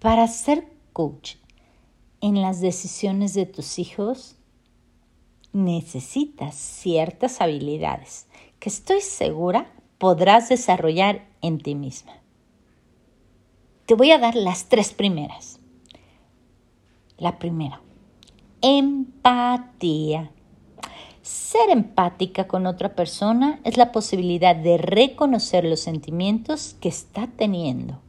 Para ser coach en las decisiones de tus hijos, necesitas ciertas habilidades que estoy segura podrás desarrollar en ti misma. Te voy a dar las tres primeras. La primera, empatía. Ser empática con otra persona es la posibilidad de reconocer los sentimientos que está teniendo.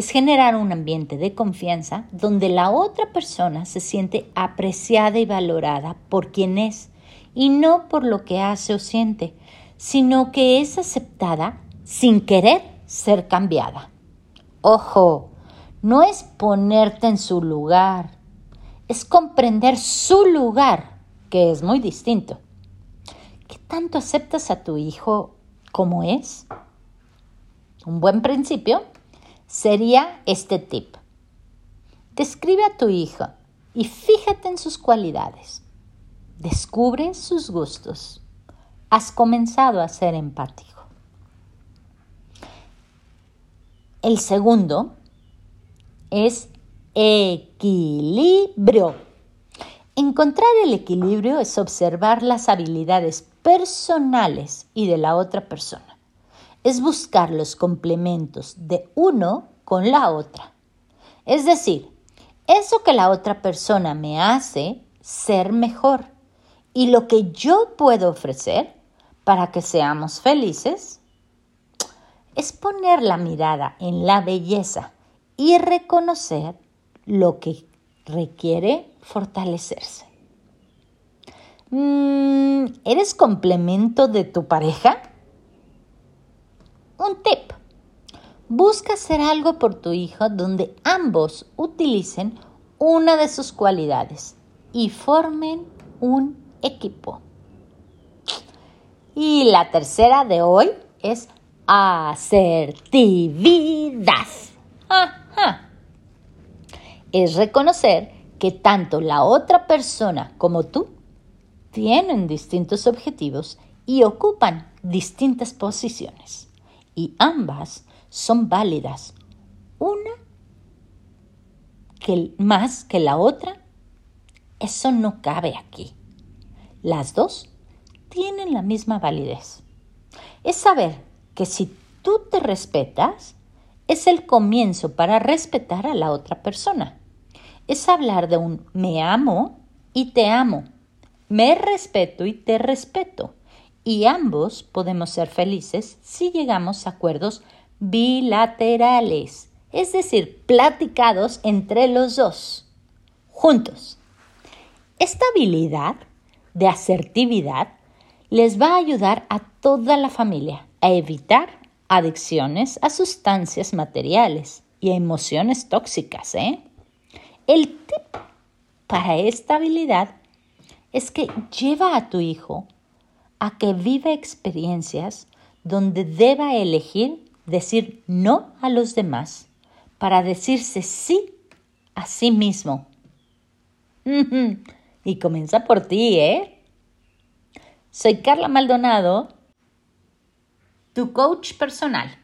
Es generar un ambiente de confianza donde la otra persona se siente apreciada y valorada por quien es y no por lo que hace o siente, sino que es aceptada sin querer ser cambiada. Ojo, no es ponerte en su lugar, es comprender su lugar, que es muy distinto. ¿Qué tanto aceptas a tu hijo como es? Un buen principio sería este tip. Describe a tu hijo y fíjate en sus cualidades. Descubre sus gustos. Has comenzado a ser empático. El segundo es equilibrio. Encontrar el equilibrio es observar las habilidades personales y de la otra persona. Es buscar los complementos de uno con la otra. Es decir, eso que la otra persona me hace ser mejor y lo que yo puedo ofrecer para que seamos felices es poner la mirada en la belleza y reconocer lo que requiere fortalecerse. Mm, ¿Eres complemento de tu pareja? Un tip. Busca hacer algo por tu hijo donde ambos utilicen una de sus cualidades y formen un equipo. Y la tercera de hoy es asertividad es reconocer que tanto la otra persona como tú tienen distintos objetivos y ocupan distintas posiciones. Y ambas son válidas. Una que más que la otra, eso no cabe aquí. Las dos tienen la misma validez. Es saber que si tú te respetas, es el comienzo para respetar a la otra persona es hablar de un me amo y te amo, me respeto y te respeto. Y ambos podemos ser felices si llegamos a acuerdos bilaterales, es decir, platicados entre los dos, juntos. Esta habilidad de asertividad les va a ayudar a toda la familia a evitar adicciones a sustancias materiales y a emociones tóxicas, ¿eh? El tip para esta habilidad es que lleva a tu hijo a que viva experiencias donde deba elegir decir no a los demás para decirse sí a sí mismo. Y comienza por ti, ¿eh? Soy Carla Maldonado, tu coach personal.